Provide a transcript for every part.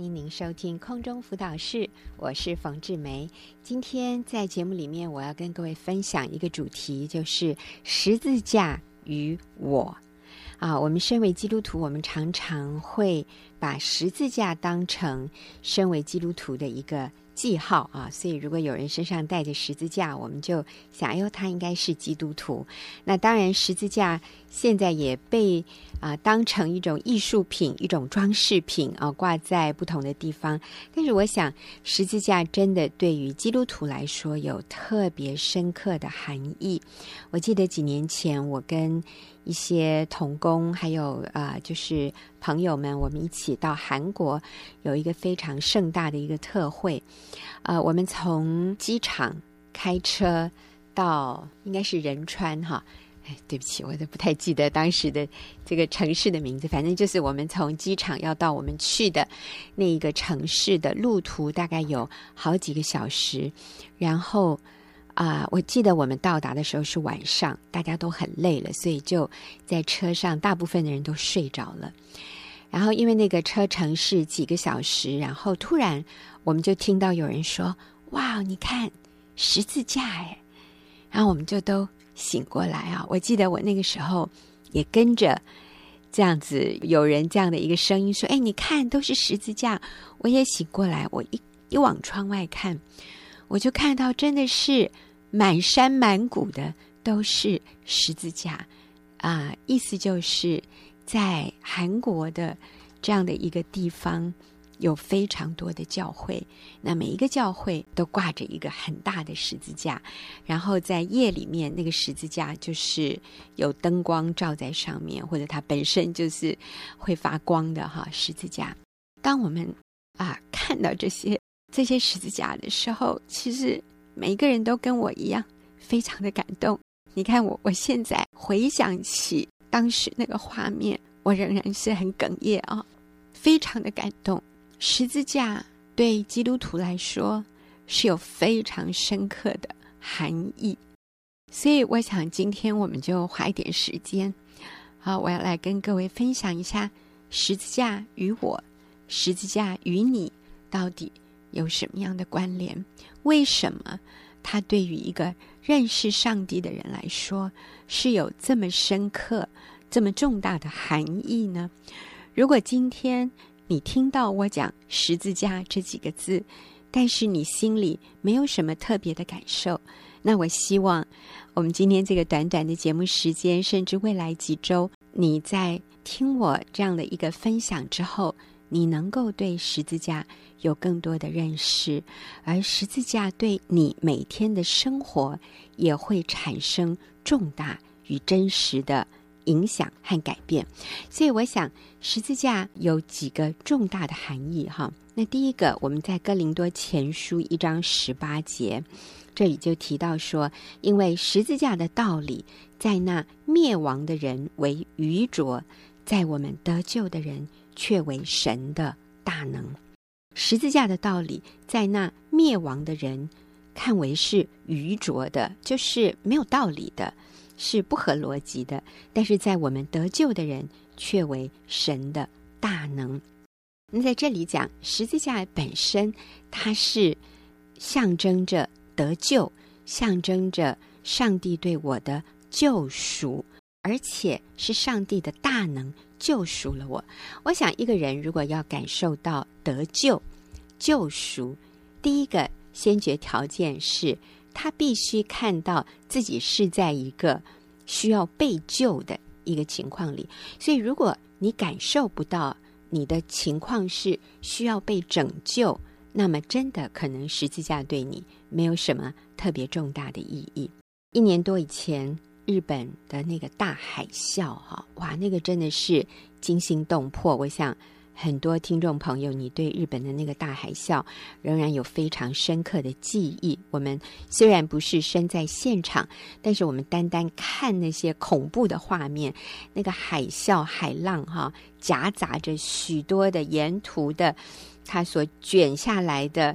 欢迎您收听空中辅导室，我是冯志梅。今天在节目里面，我要跟各位分享一个主题，就是十字架与我。啊，我们身为基督徒，我们常常会把十字架当成身为基督徒的一个记号啊，所以如果有人身上带着十字架，我们就想，哎呦，他应该是基督徒。那当然，十字架现在也被啊当成一种艺术品、一种装饰品啊挂在不同的地方。但是，我想十字架真的对于基督徒来说有特别深刻的含义。我记得几年前，我跟一些同工还有啊、就是朋友们，我们一起到韩国有一个非常盛大的一个特会。呃，我们从机场开车到应该是仁川哈，哎，对不起，我都不太记得当时的这个城市的名字。反正就是我们从机场要到我们去的那一个城市的路途大概有好几个小时，然后。啊、我记得我们到达的时候是晚上，大家都很累了，所以就在车上，大部分的人都睡着了。然后因为那个车程是几个小时，然后突然我们就听到有人说：“哇，你看十字架哎！”然后我们就都醒过来啊。我记得我那个时候也跟着这样子，有人这样的一个声音说：“哎，你看都是十字架。”我也醒过来，我一一往窗外看，我就看到真的是。满山满谷的都是十字架，啊、意思就是在韩国的这样的一个地方，有非常多的教会，那每一个教会都挂着一个很大的十字架，然后在夜里面，那个十字架就是有灯光照在上面，或者它本身就是会发光的哈十字架。当我们啊看到这些这些十字架的时候，其实。每一个人都跟我一样，非常的感动。你看我，我现在回想起当时那个画面，我仍然是很哽咽啊，非常的感动。十字架对基督徒来说是有非常深刻的含义，所以我想今天我们就花一点时间，好，我要来跟各位分享一下十字架与我，十字架与你到底有什么样的关联？为什么它对于一个认识上帝的人来说是有这么深刻、这么重大的含义呢？如果今天你听到我讲“十字架”这几个字，但是你心里没有什么特别的感受，那我希望我们今天这个短短的节目时间，甚至未来几周，你在听我这样的一个分享之后，你能够对十字架有更多的认识，而十字架对你每天的生活也会产生重大与真实的影响和改变。所以，我想十字架有几个重大的含义哈。那第一个，我们在哥林多前书一章十八节，这里就提到说，因为十字架的道理，在那灭亡的人为愚拙，在我们得救的人。却为神的大能。十字架的道理，在那灭亡的人看为是愚拙的，就是没有道理的，是不合逻辑的；但是在我们得救的人，却为神的大能。那在这里讲十字架本身，它是象征着得救，象征着上帝对我的救赎，而且是上帝的大能。救赎了我。我想，一个人如果要感受到得救、救赎，第一个先决条件是他必须看到自己是在一个需要被救的一个情况里。所以，如果你感受不到你的情况是需要被拯救，那么真的可能十字架对你没有什么特别重大的意义。一年多以前。日本的那个大海啸，哈，哇，那个真的是惊心动魄。我想很多听众朋友，你对日本的那个大海啸仍然有非常深刻的记忆。我们虽然不是身在现场，但是我们单单看那些恐怖的画面，那个海啸、海浪，哈，夹杂着许多的沿途的它所卷下来的。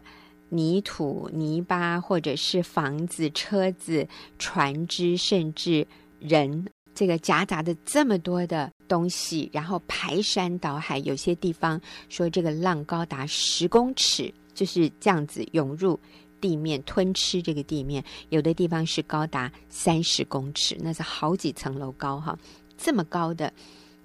泥土、泥巴，或者是房子、车子、船只，甚至人这个夹杂着这么多的东西，然后排山倒海，有些地方说这个浪高达十公尺，就是这样子涌入地面吞吃这个地面；有的地方是高达三十公尺，那是好几层楼高哈，这么高的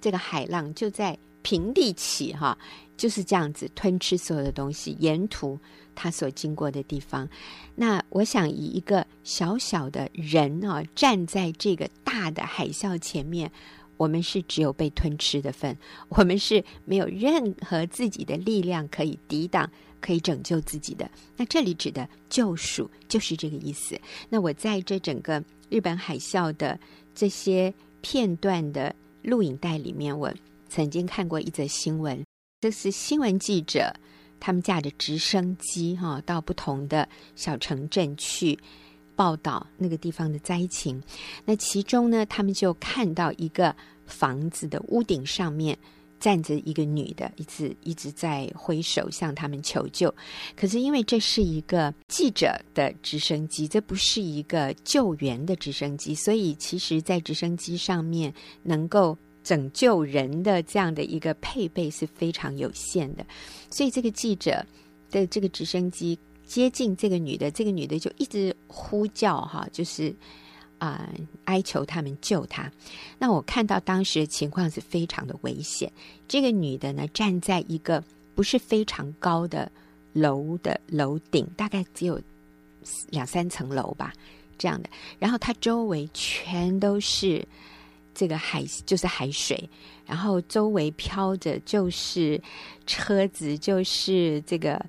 这个海浪就在平地起哈，就是这样子吞吃所有的东西，沿途。他所经过的地方，那我想以一个小小的人啊，站在这个大的海啸前面，我们是只有被吞吃的份，我们是没有任何自己的力量可以抵挡、可以拯救自己的。那这里指的救赎就是这个意思。那我在这整个日本海啸的这些片段的录影带里面，我曾经看过一则新闻，这是新闻记者。他们驾着直升机，哈，到不同的小城镇去报道那个地方的灾情。那其中呢，他们就看到一个房子的屋顶上面站着一个女的，一直一直在挥手向他们求救。可是因为这是一个记者的直升机，这不是一个救援的直升机，所以其实，在直升机上面能够。拯救人的这样的一个配备是非常有限的，所以这个记者的这个直升机接近这个女的，这个女的就一直呼叫哈，就是啊、哀求他们救她。那我看到当时情况是非常的危险。这个女的呢，站在一个不是非常高的楼的楼顶，大概只有两三层楼吧这样的，然后她周围全都是。这个海就是海水，然后周围飘着就是车子，就是这个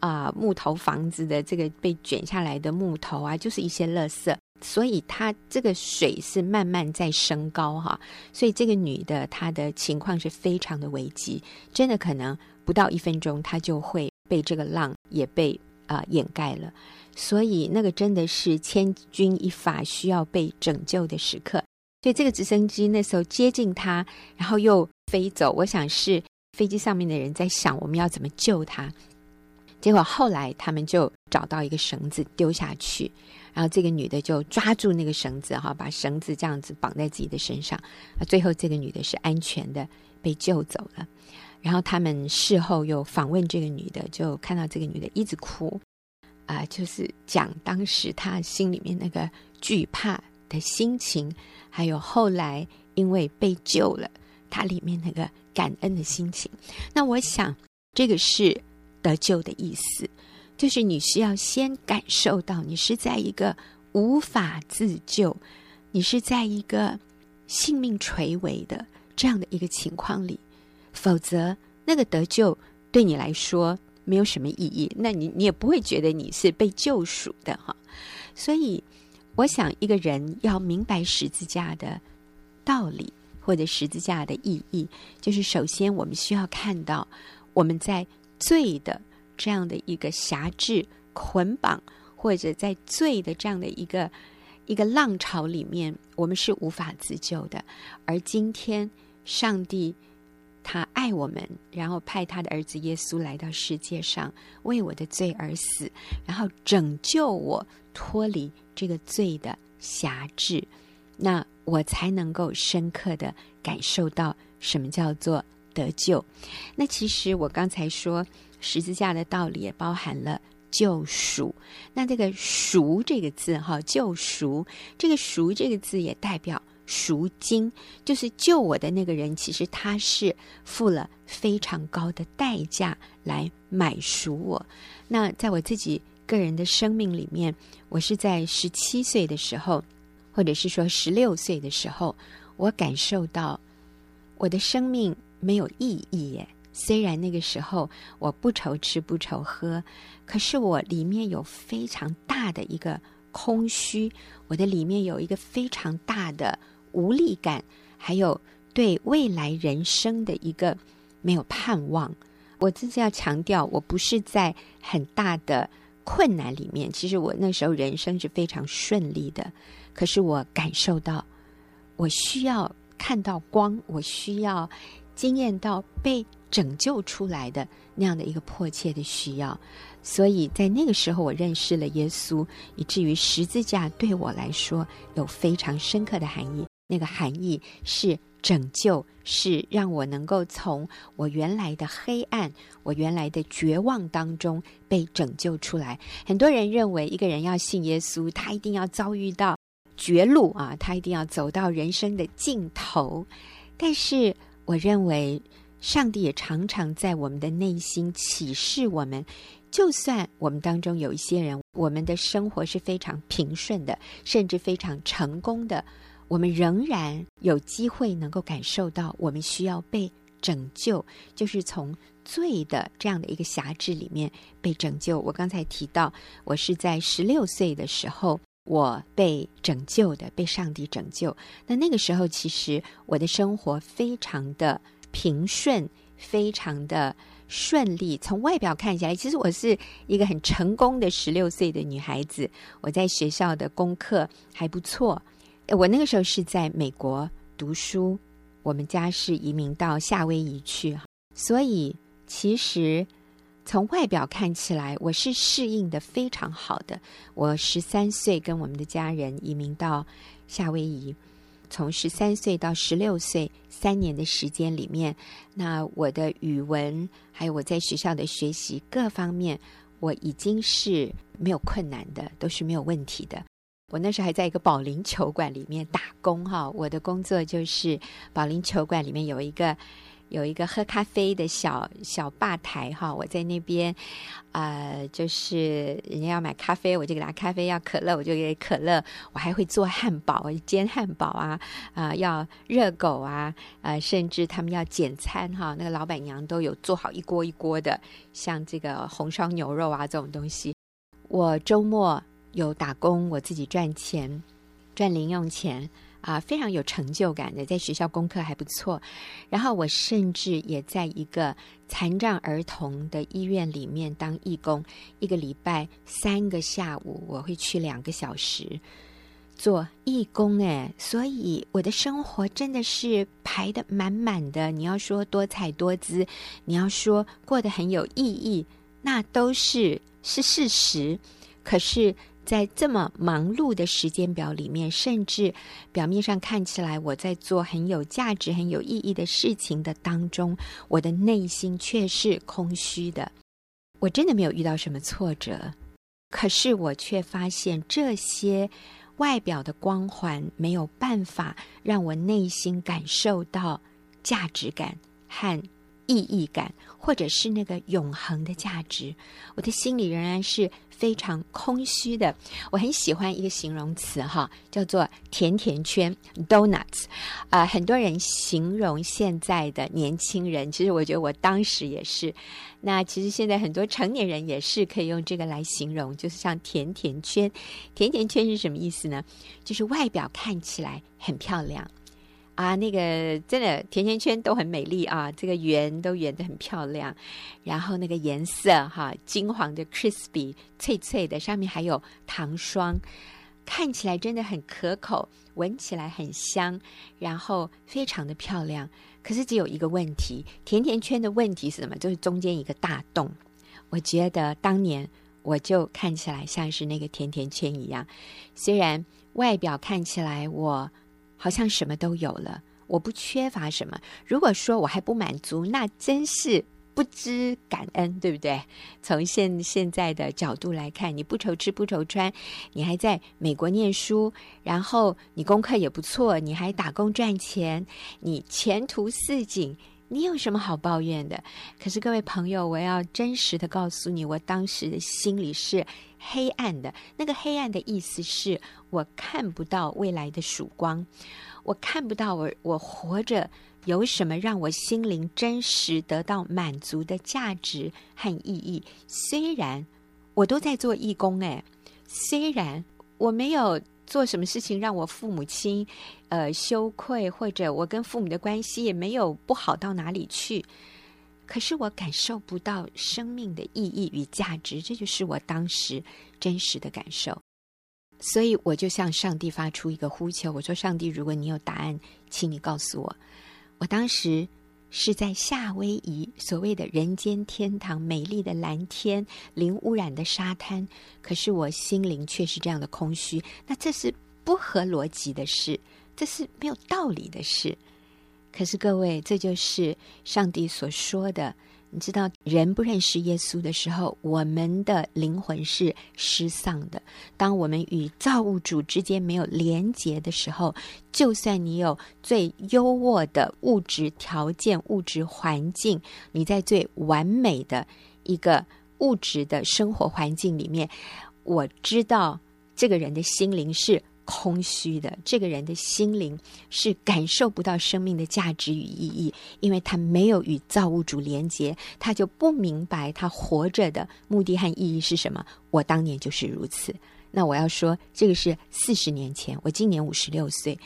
啊、木头房子的这个被卷下来的木头啊，就是一些垃圾，所以它这个水是慢慢在升高哈，所以这个女的她的情况是非常的危急，真的可能不到一分钟她就会被这个浪也被啊、掩盖了，所以那个真的是千钧一发需要被拯救的时刻。所以这个直升机那时候接近他，然后又飞走。我想是飞机上面的人在想我们要怎么救他。结果后来他们就找到一个绳子丢下去，然后这个女的就抓住那个绳子，哈，把绳子这样子绑在自己的身上。啊，最后这个女的是安全的被救走了。然后他们事后又访问这个女的，就看到这个女的一直哭，啊，就是讲当时她心里面那个惧怕的心情。还有后来因为被救了，他里面那个感恩的心情。那我想，这个是得救的意思，就是你需要先感受到你是在一个无法自救，你是在一个性命垂危的这样的一个情况里，否则那个得救对你来说没有什么意义，那你你也不会觉得你是被救赎的哈。所以。我想，一个人要明白十字架的道理，或者十字架的意义，就是首先我们需要看到，我们在罪的这样的一个辖制、捆绑，或者在罪的这样的一个一个浪潮里面，我们是无法自救的。而今天，上帝他爱我们，然后派他的儿子耶稣来到世界上，为我的罪而死，然后拯救我脱离。这个罪的辖制，那我才能够深刻的感受到什么叫做得救。那其实我刚才说十字架的道理也包含了救赎。那这个“赎”这个字，哈，救赎这个“赎”这个字也代表赎金，就是救我的那个人，其实他是付了非常高的代价来买赎我。那在我自己。个人的生命里面，我是在十七岁的时候，或者是说十六岁的时候，我感受到我的生命没有意义耶。虽然那个时候我不愁吃不愁喝，可是我里面有非常大的一个空虚，我的里面有一个非常大的无力感，还有对未来人生的一个没有盼望。我自己要强调，我不是在很大的。困难里面，其实我那时候人生是非常顺利的，可是我感受到，我需要看到光，我需要经验到被拯救出来的那样的一个迫切的需要，所以在那个时候，我认识了耶稣，以至于十字架对我来说有非常深刻的含义。那个含义是拯救，是让我能够从我原来的黑暗、我原来的绝望当中被拯救出来。很多人认为，一个人要信耶稣，他一定要遭遇到绝路啊，他一定要走到人生的尽头。但是，我认为上帝也常常在我们的内心启示我们。就算我们当中有一些人，我们的生活是非常平顺的，甚至非常成功的，我们仍然有机会能够感受到，我们需要被拯救，就是从罪的这样的一个辖制里面被拯救。我刚才提到，我是在十六岁的时候，我被拯救的，被上帝拯救。那那个时候，其实我的生活非常的平顺，非常的。顺利，从外表看起来，其实我是一个很成功的十六岁的女孩子。我在学校的功课还不错。我那个时候是在美国读书，我们家是移民到夏威夷去，所以其实从外表看起来，我是适应的非常好的。我十三岁跟我们的家人移民到夏威夷。从十三岁到十六岁三年的时间里面，那我的语文还有我在学校的学习各方面，我已经是没有困难的，都是没有问题的。我那时候还在一个保龄球馆里面打工哈，我的工作就是保龄球馆里面有一个。有一个喝咖啡的小小吧台哈，我在那边，呃，就是人家要买咖啡，我就给他咖啡；要可乐，我就给可乐。我还会做汉堡，煎汉堡啊，啊、要热狗啊，呃，甚至他们要简餐哈，那个老板娘都有做好一锅一锅的，像这个红烧牛肉啊这种东西。我周末有打工，我自己赚钱，赚零用钱。啊，非常有成就感的，在学校功课还不错。然后我甚至也在一个残障儿童的医院里面当义工，一个礼拜三个下午，我会去两个小时做义工。哎，所以我的生活真的是排得满满的。你要说多彩多姿，你要说过得很有意义，那都是是事实。可是。在这么忙碌的时间表里面，甚至表面上看起来我在做很有价值、很有意义的事情的当中，我的内心却是空虚的。我真的没有遇到什么挫折，可是我却发现这些外表的光环没有办法让我内心感受到价值感和意义感，或者是那个永恒的价值。我的心里仍然是。非常空虚的，我很喜欢一个形容词哈，叫做“甜甜圈 ”（donuts）。啊、很多人形容现在的年轻人，其实我觉得我当时也是。那其实现在很多成年人也是可以用这个来形容，就是像甜甜圈。甜甜圈是什么意思呢？就是外表看起来很漂亮。啊，那个真的甜甜圈都很美丽啊，这个圆都圆得很漂亮，然后那个颜色哈，金黄的 crispy 脆脆的，上面还有糖霜，看起来真的很可口，闻起来很香，然后非常的漂亮。可是只有一个问题，甜甜圈的问题是什么？就是中间一个大洞。我觉得当年我就看起来像是那个甜甜圈一样，虽然外表看起来我。好像什么都有了，我不缺乏什么。如果说我还不满足，那真是不知感恩，对不对？从现现在的角度来看，你不愁吃不愁穿，你还在美国念书，然后你功课也不错，你还打工赚钱，你前途似锦，你有什么好抱怨的？可是各位朋友，我要真实的告诉你，我当时的心里是黑暗的。那个黑暗的意思是。我看不到未来的曙光，我看不到我我活着有什么让我心灵真实得到满足的价值和意义。虽然我都在做义工，哎，虽然我没有做什么事情让我父母亲呃羞愧，或者我跟父母的关系也没有不好到哪里去，可是我感受不到生命的意义与价值，这就是我当时真实的感受。所以我就向上帝发出一个呼求，我说：“上帝，如果你有答案，请你告诉我。”我当时是在夏威夷，所谓的人间天堂，美丽的蓝天，零污染的沙滩，可是我心灵却是这样的空虚。那这是不合逻辑的事。这是没有道理的事。可是各位，这就是上帝所说的。你知道，人不认识耶稣的时候，我们的灵魂是失丧的。当我们与造物主之间没有连结的时候，就算你有最优渥的物质条件、物质环境，你在最完美的一个物质的生活环境里面，我知道这个人的心灵是。空虚的这个人的心灵是感受不到生命的价值与意义，因为他没有与造物主连接，他就不明白他活着的目的和意义是什么。我当年就是如此。那我要说，这个是四十年前，我今年五十六岁，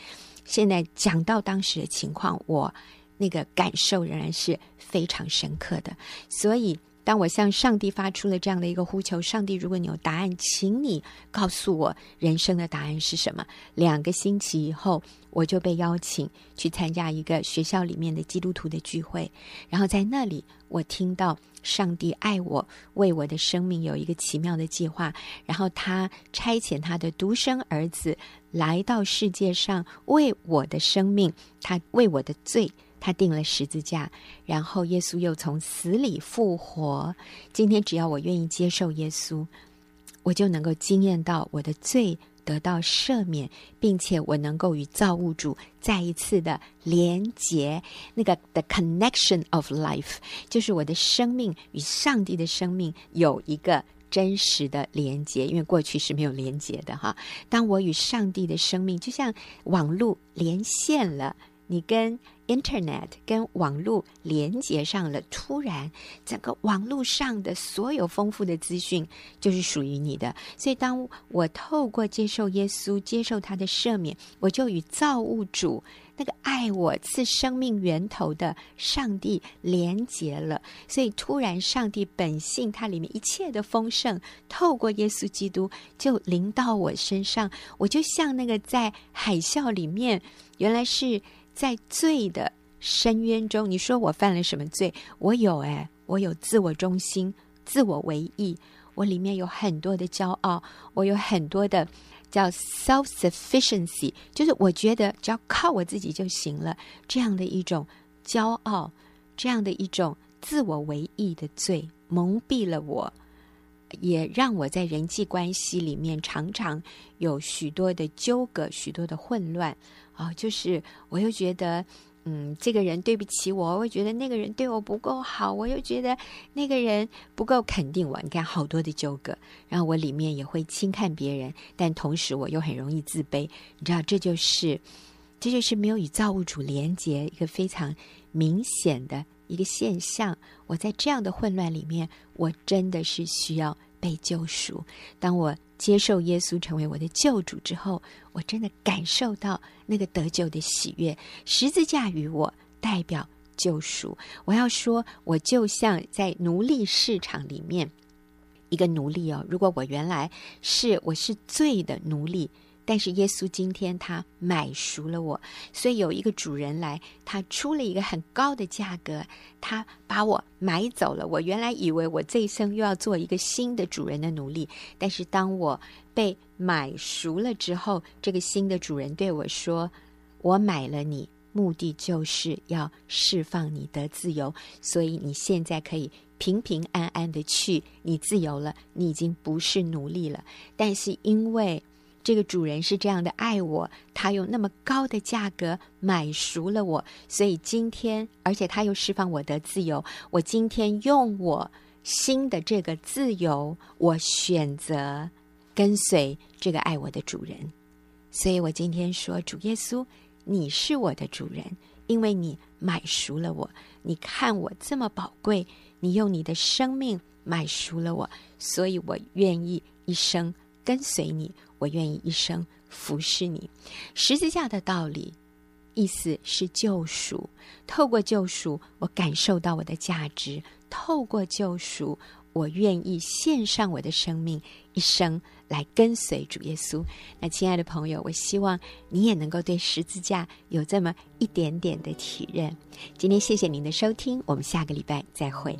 现在讲到当时的情况，我那个感受仍然是非常深刻的。所以。当我向上帝发出了这样的一个呼求，上帝，如果你有答案，请你告诉我人生的答案是什么？两个星期以后，我就被邀请去参加一个学校里面的基督徒的聚会，然后在那里，我听到上帝爱我，为我的生命有一个奇妙的计划，然后他差遣他的独生儿子来到世界上，为我的生命，他为我的罪。他定了十字架，然后耶稣又从死里复活。今天只要我愿意接受耶稣，我就能够经验到我的罪得到赦免，并且我能够与造物主再一次的连结。那个 the connection of life，就是我的生命与上帝的生命有一个真实的连结，因为过去是没有连结的哈。当我与上帝的生命就像网络连线了，你跟 Internet 跟网络连接上了，突然整个网络上的所有丰富的资讯就是属于你的。所以，当我透过接受耶稣、接受他的赦免，我就与造物主那个爱我、赐生命源头的上帝连接了。所以，突然上帝本性它里面一切的丰盛，透过耶稣基督就临到我身上。我就像那个在海啸里面，原来是。在罪的深渊中，你说我犯了什么罪？我有哎，我有自我中心、自我为意，我里面有很多的骄傲，我有很多的叫 self-sufficiency，就是我觉得只要靠我自己就行了，这样的一种骄傲，这样的一种自我为意的罪，蒙蔽了我，也让我在人际关系里面常常有许多的纠葛，许多的混乱。啊、就是我又觉得，嗯，这个人对不起我，我又觉得那个人对我不够好，我又觉得那个人不够肯定我。你看，好多的纠葛，然后我里面也会轻看别人，但同时我又很容易自卑。你知道，这就是，这就是没有与造物主连接一个非常明显的一个现象。我在这样的混乱里面，我真的是需要被救赎。当我接受耶稣成为我的救主之后，我真的感受到那个得救的喜悦。十字架与我代表救赎。我要说，我就像在奴隶市场里面一个奴隶哦。如果我原来是我是罪的奴隶。但是耶稣今天他买赎了我，所以有一个主人来，他出了一个很高的价格，他把我买走了。我原来以为我这一生又要做一个新的主人的奴隶，但是当我被买赎了之后，这个新的主人对我说：“我买了你，目的就是要释放你得自由，所以你现在可以平平安安的去，你自由了，你已经不是奴隶了。但是因为……”这个主人是这样的爱我，他用那么高的价格买赎了我，所以今天，而且他又释放我的自由。我今天用我新的这个自由，我选择跟随这个爱我的主人。所以我今天说，主耶稣，你是我的主人，因为你买赎了我。你看我这么宝贵，你用你的生命买赎了我，所以我愿意一生跟随你。我愿意一生服侍你。十字架的道理，意思是救赎。透过救赎，我感受到我的价值；透过救赎，我愿意献上我的生命，一生来跟随主耶稣。那亲爱的朋友，我希望你也能够对十字架有这么一点点的体认。今天谢谢您的收听，我们下个礼拜再会。